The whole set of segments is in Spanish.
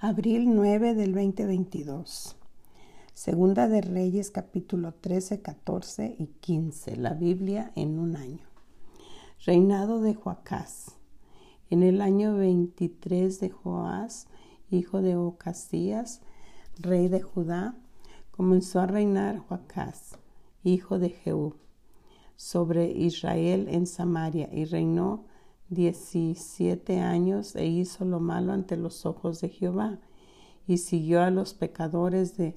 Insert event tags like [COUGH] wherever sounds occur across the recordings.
Abril 9 del 2022. Segunda de Reyes capítulo 13, 14 y 15. La Biblia en un año. Reinado de Joacás. En el año 23 de Joás, hijo de Ocasías, rey de Judá, comenzó a reinar Joacás, hijo de Jehú, sobre Israel en Samaria y reinó diecisiete años e hizo lo malo ante los ojos de Jehová. Y siguió a los pecadores de,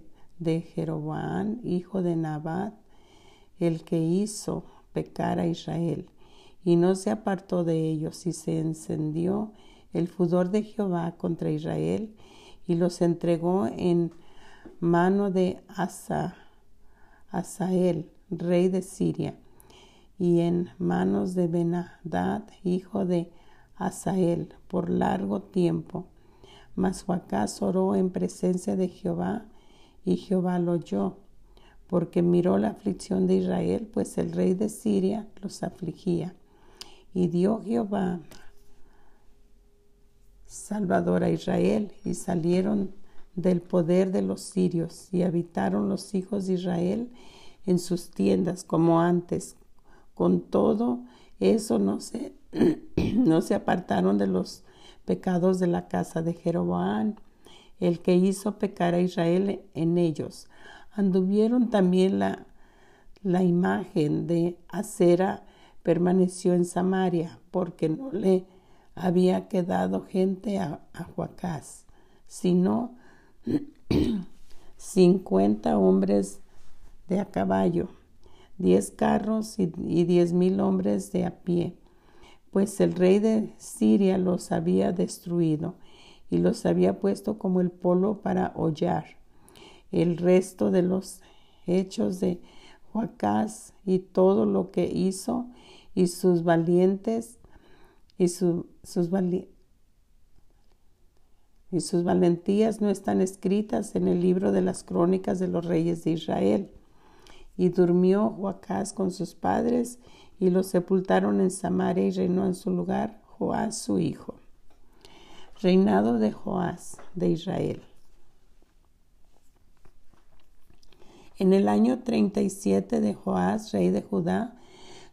Jeroboam, hijo de Nabat, el que hizo pecar a Israel, y no se apartó de ellos, y se encendió el furor de Jehová contra Israel, y los entregó en mano de Asa, Asael, rey de Siria, y en manos de Benadad, hijo de Asael, por largo tiempo. Mas Joacás oró en presencia de Jehová, y Jehová lo oyó, porque miró la aflicción de Israel, pues el rey de Siria los afligía. Y dio Jehová Salvador a Israel, y salieron del poder de los sirios, y habitaron los hijos de Israel en sus tiendas como antes, con todo eso no se, [CLEARS THROAT] no se apartaron de los pecados de la casa de Jeroboam, el que hizo pecar a Israel en ellos. Anduvieron también la, la imagen de Acera permaneció en Samaria, porque no le había quedado gente a, a Joacás, sino [CLEARS THROAT] cincuenta hombres de a caballo diez carros y, diez mil hombres de a pie, pues el rey de Siria los había destruido y los había puesto como el polo para hollar. El resto de los hechos de Joacás y todo lo que hizo y sus valientes y, sus, y sus valentías no están escritas en el libro de las crónicas de los reyes de Israel. Y durmió Joacás con sus padres y los sepultaron en Samaria y reinó en su lugar Joás su hijo. Reinado de Joás de Israel. En el año 37 de Joás, rey de Judá,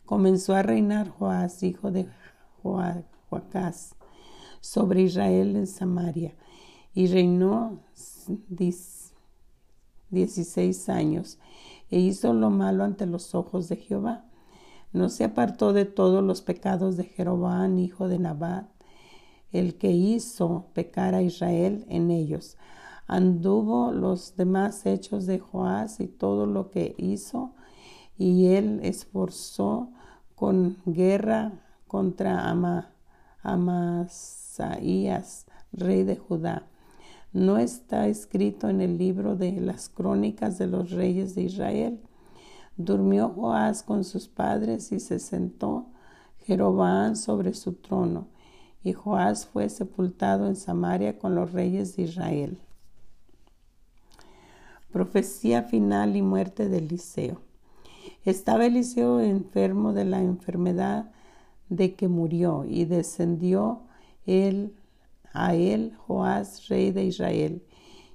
comenzó a reinar Joás, hijo de Joacás, sobre Israel en Samaria, y reinó dieciséis años e hizo lo malo ante los ojos de Jehová. No se apartó de todos los pecados de Jeroboam, hijo de Nabat, el que hizo pecar a Israel en ellos. Anduvo los demás hechos de Joás y todo lo que hizo, y él esforzó con guerra contra Ama, Amasaías, rey de Judá no está escrito en el libro de las crónicas de los reyes de Israel. Durmió Joás con sus padres y se sentó Jeroboam sobre su trono, y Joás fue sepultado en Samaria con los reyes de Israel. Profecía final y muerte de Eliseo. Estaba Eliseo enfermo de la enfermedad de que murió, y descendió él a él Joás, rey de Israel,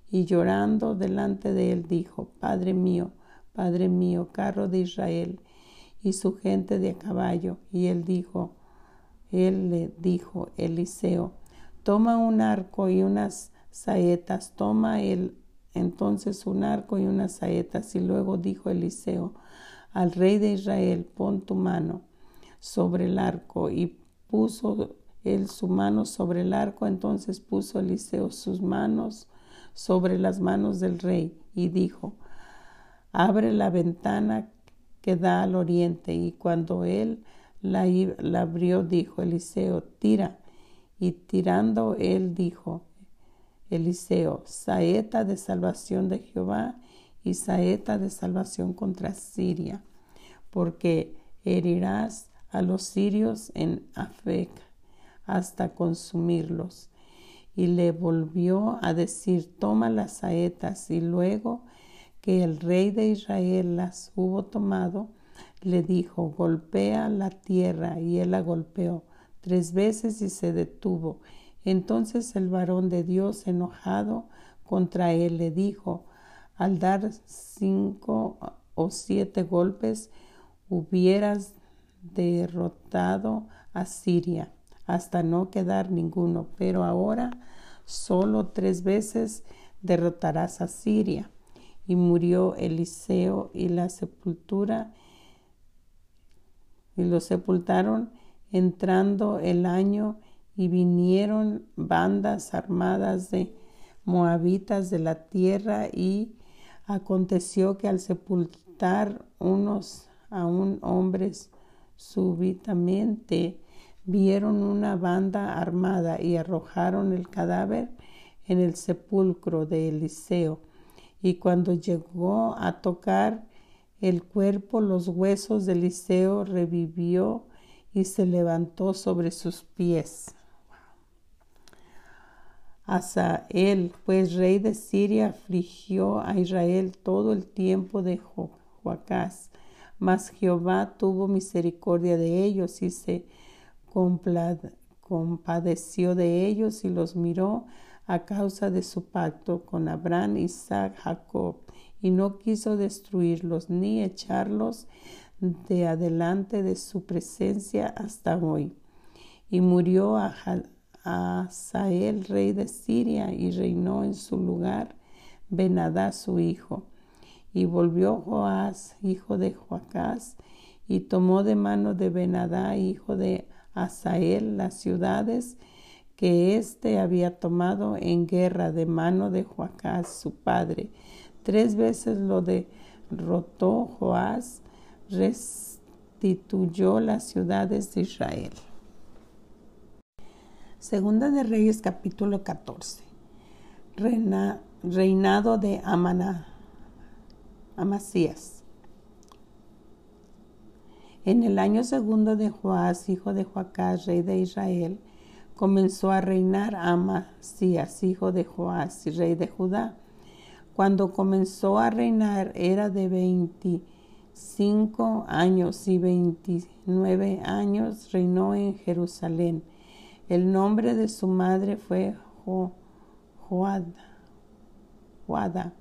y llorando delante de él dijo, Padre mío, Padre mío, carro de Israel, y su gente de a caballo. Y él dijo, él le dijo, Eliseo, toma un arco y unas saetas, toma él entonces un arco y unas saetas. Y luego dijo Eliseo al rey de Israel, pon tu mano sobre el arco, y puso su mano sobre el arco, entonces puso Eliseo sus manos sobre las manos del rey y dijo, abre la ventana que da al oriente. Y cuando él la, la abrió, dijo Eliseo, tira. Y tirando él dijo, Eliseo, saeta de salvación de Jehová y saeta de salvación contra Siria, porque herirás a los sirios en Afec hasta consumirlos. Y le volvió a decir, toma las saetas. Y luego que el rey de Israel las hubo tomado, le dijo, golpea la tierra. Y él la golpeó tres veces y se detuvo. Entonces el varón de Dios, enojado contra él, le dijo, al dar cinco o siete golpes, hubieras derrotado a Siria hasta no quedar ninguno, pero ahora solo tres veces derrotarás a Siria. Y murió Eliseo y la sepultura y lo sepultaron entrando el año y vinieron bandas armadas de moabitas de la tierra y aconteció que al sepultar unos a un hombres súbitamente vieron una banda armada y arrojaron el cadáver en el sepulcro de Eliseo. Y cuando llegó a tocar el cuerpo, los huesos de Eliseo revivió y se levantó sobre sus pies. él, pues rey de Siria, afligió a Israel todo el tiempo de Joacás. Mas Jehová tuvo misericordia de ellos y se compadeció de ellos y los miró a causa de su pacto con Abraham, Isaac, Jacob, y no quiso destruirlos ni echarlos de adelante de su presencia hasta hoy. Y murió a, rey de Siria, y reinó en su lugar Benadá, su hijo. Y volvió Joás, hijo de Joacás, y tomó de mano de Benadá, hijo de Asael, las ciudades que éste había tomado en guerra de mano de Joacás, su padre. Tres veces lo derrotó Joás, restituyó las ciudades de Israel. Segunda de Reyes capítulo 14. reinado de Amana, Amasías. En el año segundo de Joás, hijo de Joacás, rey de Israel, comenzó a reinar Amasías, hijo de Joás, rey de Judá. Cuando comenzó a reinar era de veinticinco años y veintinueve años reinó en Jerusalén. El nombre de su madre fue Joada,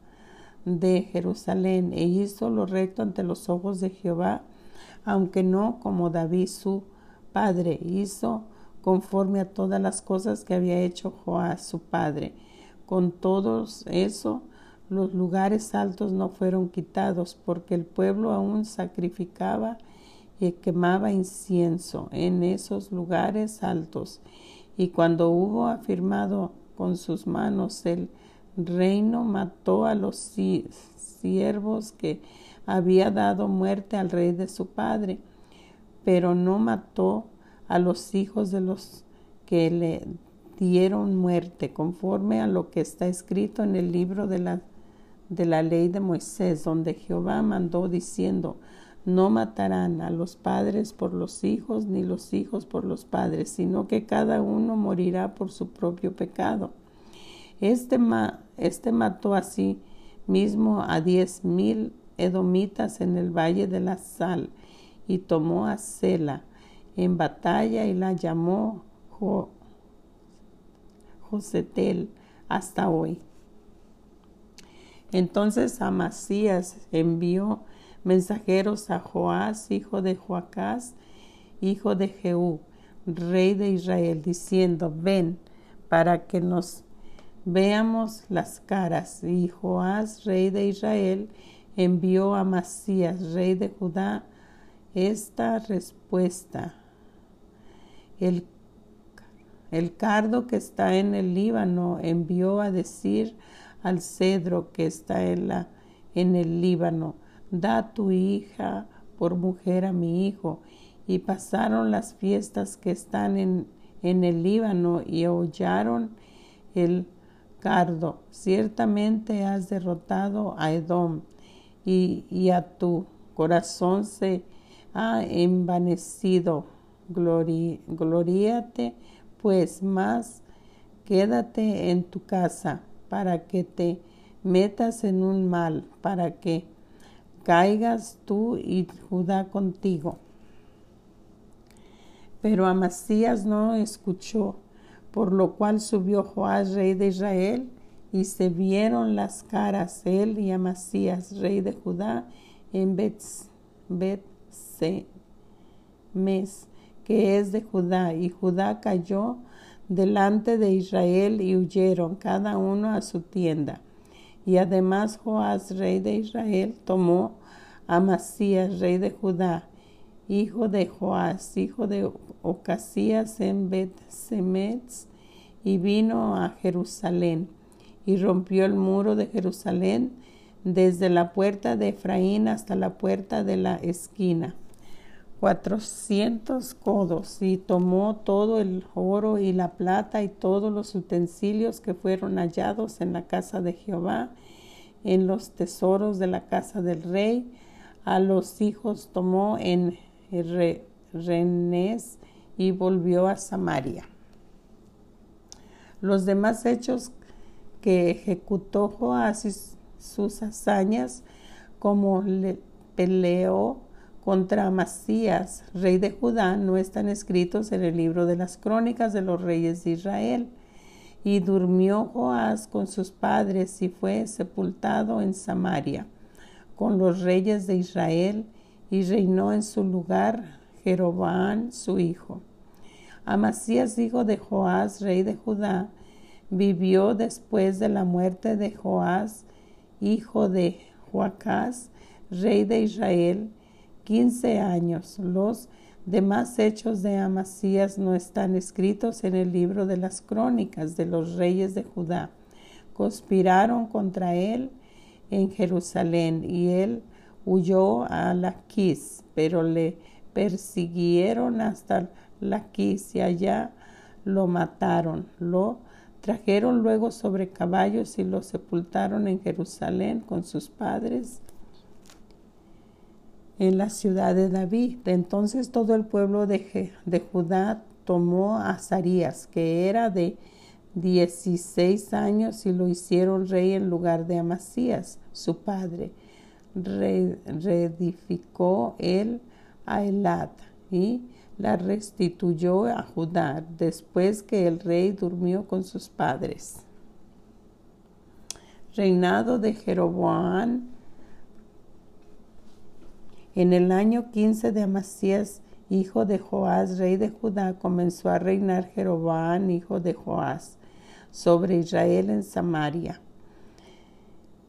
de Jerusalén e hizo lo recto ante los ojos de Jehová, aunque no como David su padre hizo conforme a todas las cosas que había hecho Joás su padre. Con todo eso, los lugares altos no fueron quitados, porque el pueblo aún sacrificaba y quemaba incienso en esos lugares altos. Y cuando hubo afirmado con sus manos el reino, mató a los siervos que había dado muerte al rey de su padre, pero no mató a los hijos de los que le dieron muerte, conforme a lo que está escrito en el libro de la, de la ley de Moisés, donde Jehová mandó diciendo, no matarán a los padres por los hijos, ni los hijos por los padres, sino que cada uno morirá por su propio pecado. Este, este mató así mismo a diez mil edomitas en el valle de la sal y tomó a Sela, en batalla y la llamó Josetel hasta hoy. Entonces Amasías envió mensajeros a Joás, hijo de Joacás, hijo de Jehú, rey de Israel, diciendo, ven para que nos veamos las caras. Y Joás, rey de Israel, envió a Amasías, rey de Judá, esta respuesta el, cardo que está en el Líbano envió a decir al cedro que está en, la, en el Líbano, da tu hija por mujer a mi hijo. Y pasaron las fiestas que están en, en el Líbano y hollaron el cardo. Ciertamente has derrotado a Edom y, a tu corazón se ha envanecido gloríate pues más, quédate en tu casa para que te metas en un mal, para que caigas tú y Judá contigo. Pero Amasías no escuchó, por lo cual subió Joás, rey de Israel, y se vieron las caras él y Amasías, rey de Judá, en Bet, Mes, que es de Judá, y Judá cayó delante de Israel y huyeron cada uno a su tienda. Y además Joás, rey de Israel, tomó a Amasías, rey de Judá, hijo de Joás, hijo de Ocasías en Bet y vino a Jerusalén y rompió el muro de Jerusalén desde la puerta de Efraín hasta la puerta de la esquina, cuatrocientos codos, y tomó todo el oro y la plata y todos los utensilios que fueron hallados en la casa de Jehová, en los tesoros de la casa del rey, a los hijos tomó en Renés y volvió a Samaria. Los demás hechos que ejecutó Joás sus hazañas, como le peleó contra Amasías, rey de Judá, no están escritos en el libro de las crónicas de los reyes de Israel. Y durmió Joás con sus padres y fue sepultado en Samaria con los reyes de Israel y reinó en su lugar Jeroboam su hijo. Amasías, hijo de Joás, rey de Judá, vivió después de la muerte de Joás, hijo de Joacás, rey de Israel, quince años. Los demás hechos de Amasías no están escritos en el libro de las crónicas de los reyes de Judá. Conspiraron contra él en Jerusalén y él huyó a Laquis, pero le persiguieron hasta Laquis y allá lo mataron. Lo Trajeron luego sobre caballos y lo sepultaron en Jerusalén con sus padres en la ciudad de David. Entonces todo el pueblo de, Judá tomó a Azarías, que era de 16 años, y lo hicieron rey en lugar de Amasías, su padre. reedificó él a Elad y la restituyó a Judá después que el rey durmió con sus padres. Reinado de Jeroboam. En el año 15 de Amasías, hijo de Joás, rey de Judá, comenzó a reinar Jeroboam, hijo de Joás, sobre Israel en Samaria.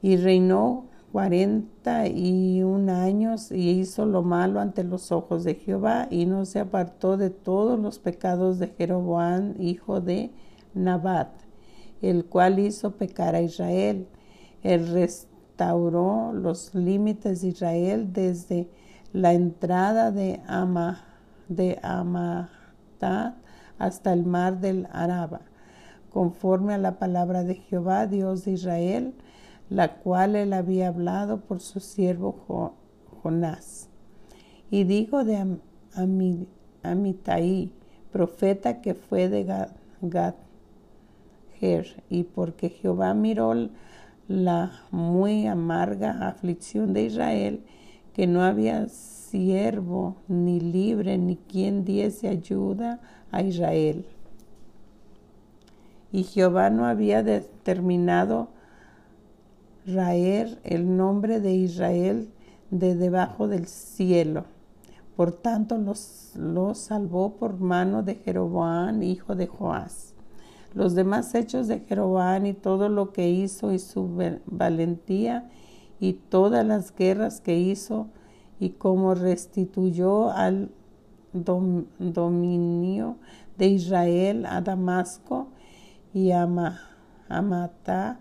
Y reinó cuarenta y un años y hizo lo malo ante los ojos de Jehová y no se apartó de todos los pecados de Jeroboam, hijo de Nabat, el cual hizo pecar a Israel. Él restauró los límites de Israel desde la entrada de Ama, de hasta el mar del Araba, conforme a la palabra de Jehová, Dios de Israel, la cual él había hablado por su siervo Jonás. Y dijo de Amitai, profeta que fue de Gadher, y porque Jehová miró la muy amarga aflicción de Israel, que no había siervo ni libre ni quien diese ayuda a Israel. Y Jehová no había determinado raer el nombre de Israel de debajo del cielo. Por tanto, los, salvó por mano de Jeroboam, hijo de Joás. Los demás hechos de Jeroboam y todo lo que hizo y su valentía y todas las guerras que hizo y cómo restituyó al dominio de Israel a Damasco y a, a Matá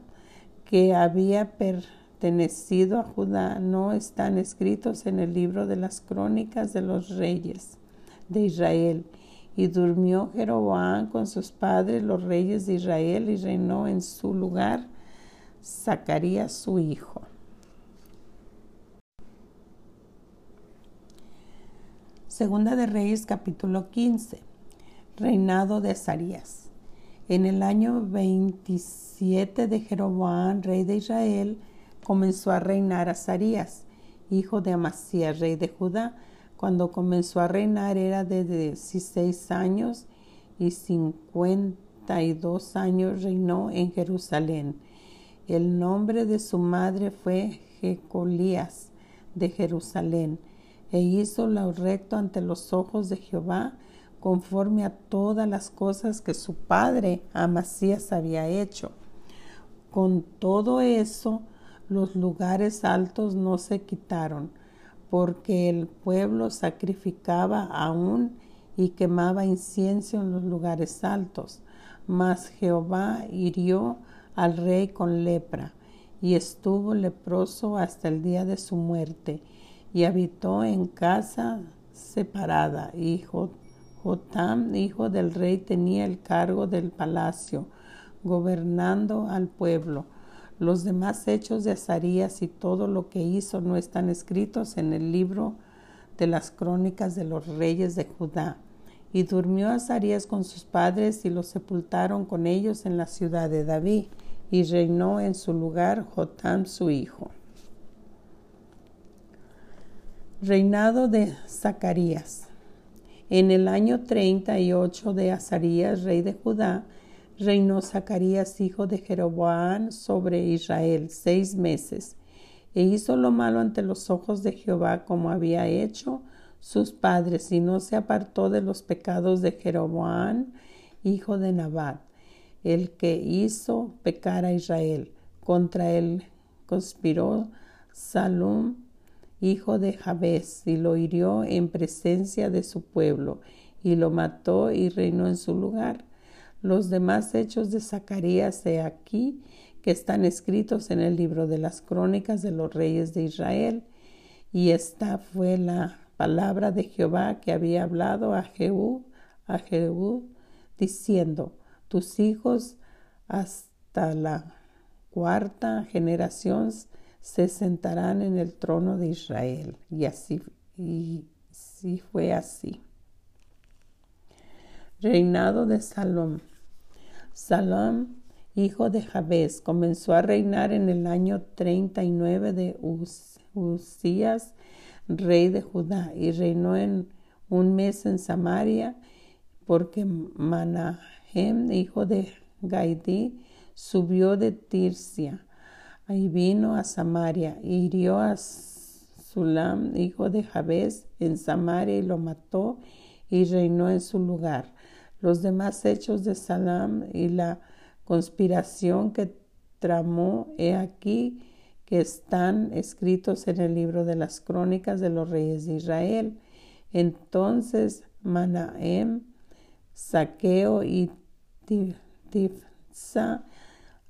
que había pertenecido a Judá no están escritos en el libro de las crónicas de los reyes de Israel. Y durmió Jeroboam con sus padres, los reyes de Israel, y reinó en su lugar Zacarías su hijo. Segunda de Reyes capítulo 15. Reinado de Zacarías. En el año 27 de Jeroboam, rey de Israel, comenzó a reinar Azarías, hijo de Amasías, rey de Judá. Cuando comenzó a reinar era de 16 años y 50 treinta y dos años reinó en Jerusalén. El nombre de su madre fue Jecolías de Jerusalén, e hizo lo recto ante los ojos de Jehová, conforme a todas las cosas que su padre Amasías había hecho. Con todo eso, los lugares altos no se quitaron, porque el pueblo sacrificaba aún y quemaba incienso en los lugares altos. Mas Jehová hirió al rey con lepra, y estuvo leproso hasta el día de su muerte, y habitó en casa separada. Y Jotam, hijo del rey, tenía el cargo del palacio, gobernando al pueblo. Los demás hechos de Azarías y todo lo que hizo no están escritos en el libro de las crónicas de los reyes de Judá. Y durmió Azarías con sus padres y los sepultaron con ellos en la ciudad de David, y reinó en su lugar Jotam su hijo. Reinado de Zacarías. En el año treinta y ocho de Azarías, rey de Judá, reinó Zacarías, hijo de Jeroboam, sobre Israel seis meses, e hizo lo malo ante los ojos de Jehová como había hecho sus padres, y no se apartó de los pecados de Jeroboam, hijo de Nabat, el que hizo pecar a Israel. Contra él conspiró Salum, hijo de Jabez, y lo hirió en presencia de su pueblo, y lo mató y reinó en su lugar. Los demás hechos de Zacarías de aquí que están escritos en el libro de las crónicas de los reyes de Israel. Y esta fue la palabra de Jehová que había hablado a Jehú, a Jehú, diciendo, tus hijos hasta la cuarta generación se sentarán en el trono de Israel. Y así, y sí fue así. Reinado de Salom. Salom, hijo de Jabez, comenzó a reinar en el año 39 de Usías, rey de Judá, y reinó en un mes en Samaria, porque Manahem, hijo de Gaidí, subió de Tirsia y vino a Samaria, y hirió a Sulam, hijo de Jabez, en Samaria, y lo mató, y reinó en su lugar los demás hechos de Salam y la conspiración que tramó, he aquí que están escritos en el libro de las crónicas de los reyes de Israel. Entonces Manaem, Saqueo y Tifsa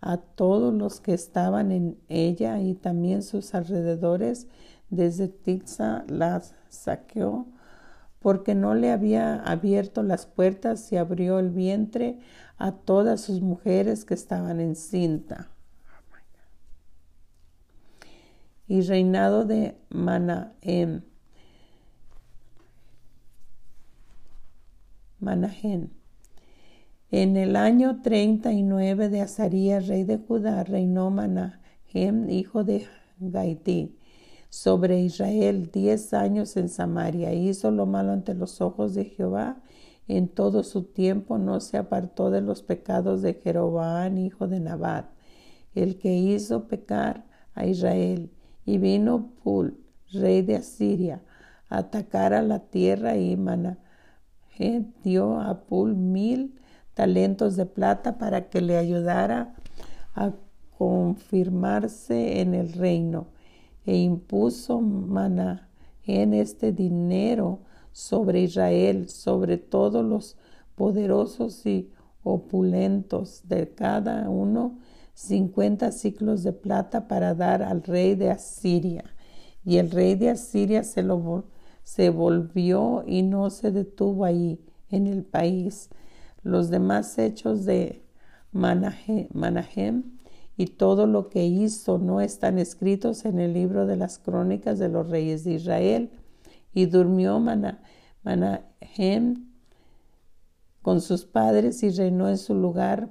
a todos los que estaban en ella y también sus alrededores, desde Tifsa las saqueó porque no le había abierto las puertas y abrió el vientre a todas sus mujeres que estaban en cinta. Y reinado de Manahem, Manahem. En el año treinta y nueve de Azarías, rey de Judá, reinó Manahem, hijo de Gaití sobre Israel diez años en Samaria. Hizo lo malo ante los ojos de Jehová. En todo su tiempo no se apartó de los pecados de Jeroboam, hijo de Nabat, el que hizo pecar a Israel. Y vino Pul, rey de Asiria, a atacar a la tierra y Manahem dio a Pul mil talentos de plata para que le ayudara a confirmarse en el reino e impuso maná en este dinero sobre Israel, sobre todos los poderosos y opulentos de cada uno, cincuenta ciclos de plata para dar al rey de Asiria. Y el rey de Asiria se, lo, se volvió y no se detuvo ahí en el país. Los demás hechos de Manahem y todo lo que hizo no están escritos en el libro de las crónicas de los reyes de Israel. Y durmió Manahem con sus padres y reinó en su lugar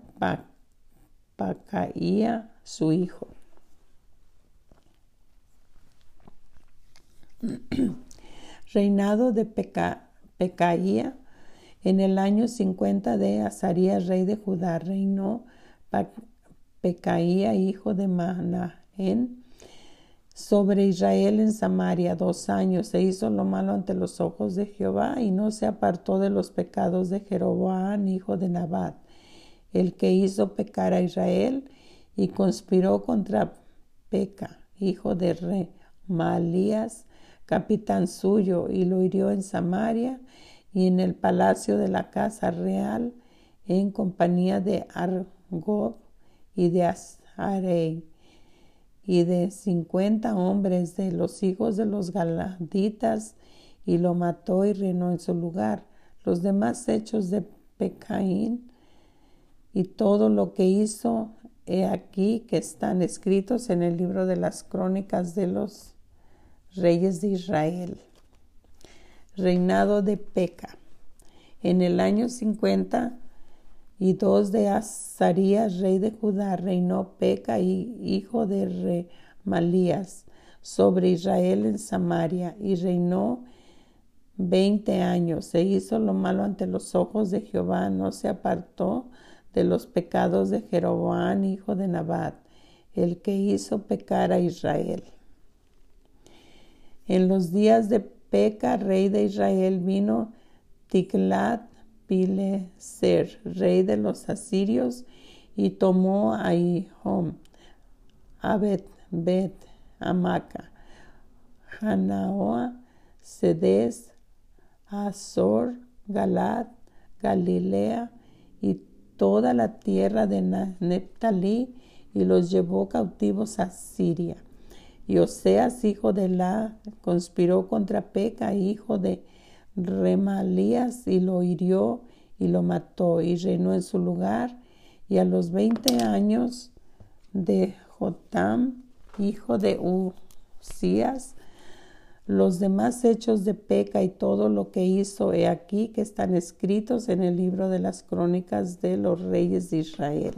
Pacaía, su hijo. [CLEARS THROAT] Reinado de Pecaía En el año 50 de Azarías, rey de Judá, reinó Pecaía, hijo de Manaén, sobre Israel en Samaria dos años. Se hizo lo malo ante los ojos de Jehová y no se apartó de los pecados de Jeroboam, hijo de Nabat, el que hizo pecar a Israel y conspiró contra Peca, hijo de Remalías, capitán suyo, y lo hirió en Samaria y en el palacio de la casa real en compañía de Argob y de Azarei y de cincuenta hombres de los hijos de los galaditas y lo mató y reinó en su lugar. Los demás hechos de Pecaín y todo lo que hizo he aquí que están escritos en el libro de las crónicas de los reyes de Israel. Reinado de Peca. En el año 50 y dos de Azarías, rey de Judá, reinó Peca, hijo de Remalías, sobre Israel en Samaria, y reinó veinte años. Se hizo lo malo ante los ojos de Jehová, no se apartó de los pecados de Jeroboam, hijo de Nabat, el que hizo pecar a Israel. En los días de Peca, rey de Israel, vino Tiglat Pileser, rey de los asirios, y tomó a Ihom, Abed, Bet, Amaca, Hanaoa, Sedes, Azor, Galad, Galilea y toda la tierra de Neptalí y los llevó cautivos a Siria. Y Oseas, hijo de La, conspiró contra Peca, hijo de Remalías, y lo hirió y lo mató y reinó en su lugar. Y a los veinte años de Jotam, hijo de Usías, los demás hechos de Peca y todo lo que hizo, he aquí que están escritos en el libro de las crónicas de los reyes de Israel.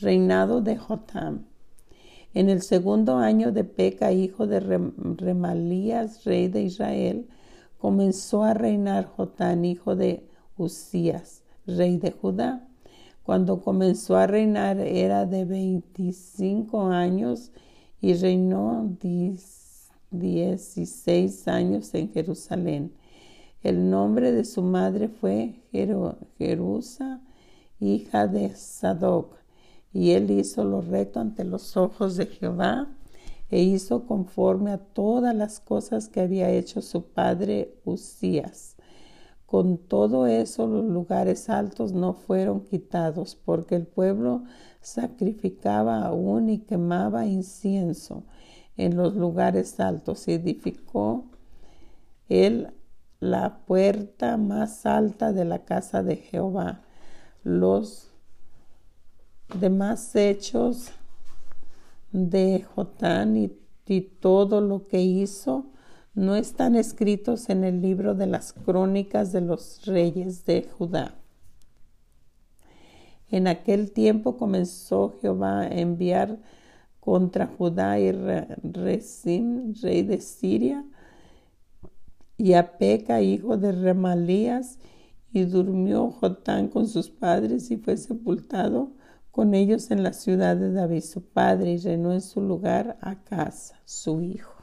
Reinado de Jotam. En el segundo año de Peca, hijo de Remalías, rey de Israel, comenzó a reinar Jotán, hijo de Usías, rey de Judá. Cuando comenzó a reinar era de 25 años y reinó dieciséis años en Jerusalén. El nombre de su madre fue Jerusa, hija de Sadoc, y él hizo lo recto ante los ojos de Jehová e hizo conforme a todas las cosas que había hecho su padre Usías. Con todo eso los lugares altos no fueron quitados, porque el pueblo sacrificaba aún y quemaba incienso en los lugares altos. Edificó él la puerta más alta de la casa de Jehová. Los demás hechos de Jotán y, todo lo que hizo no están escritos en el libro de las crónicas de los reyes de Judá. En aquel tiempo comenzó Jehová a enviar contra Judá y Rezim, rey de Siria, y a Peca, hijo de Remalías, y durmió Jotán con sus padres y fue sepultado con ellos en la ciudad de David su padre, y reinó en su lugar a casa su hijo.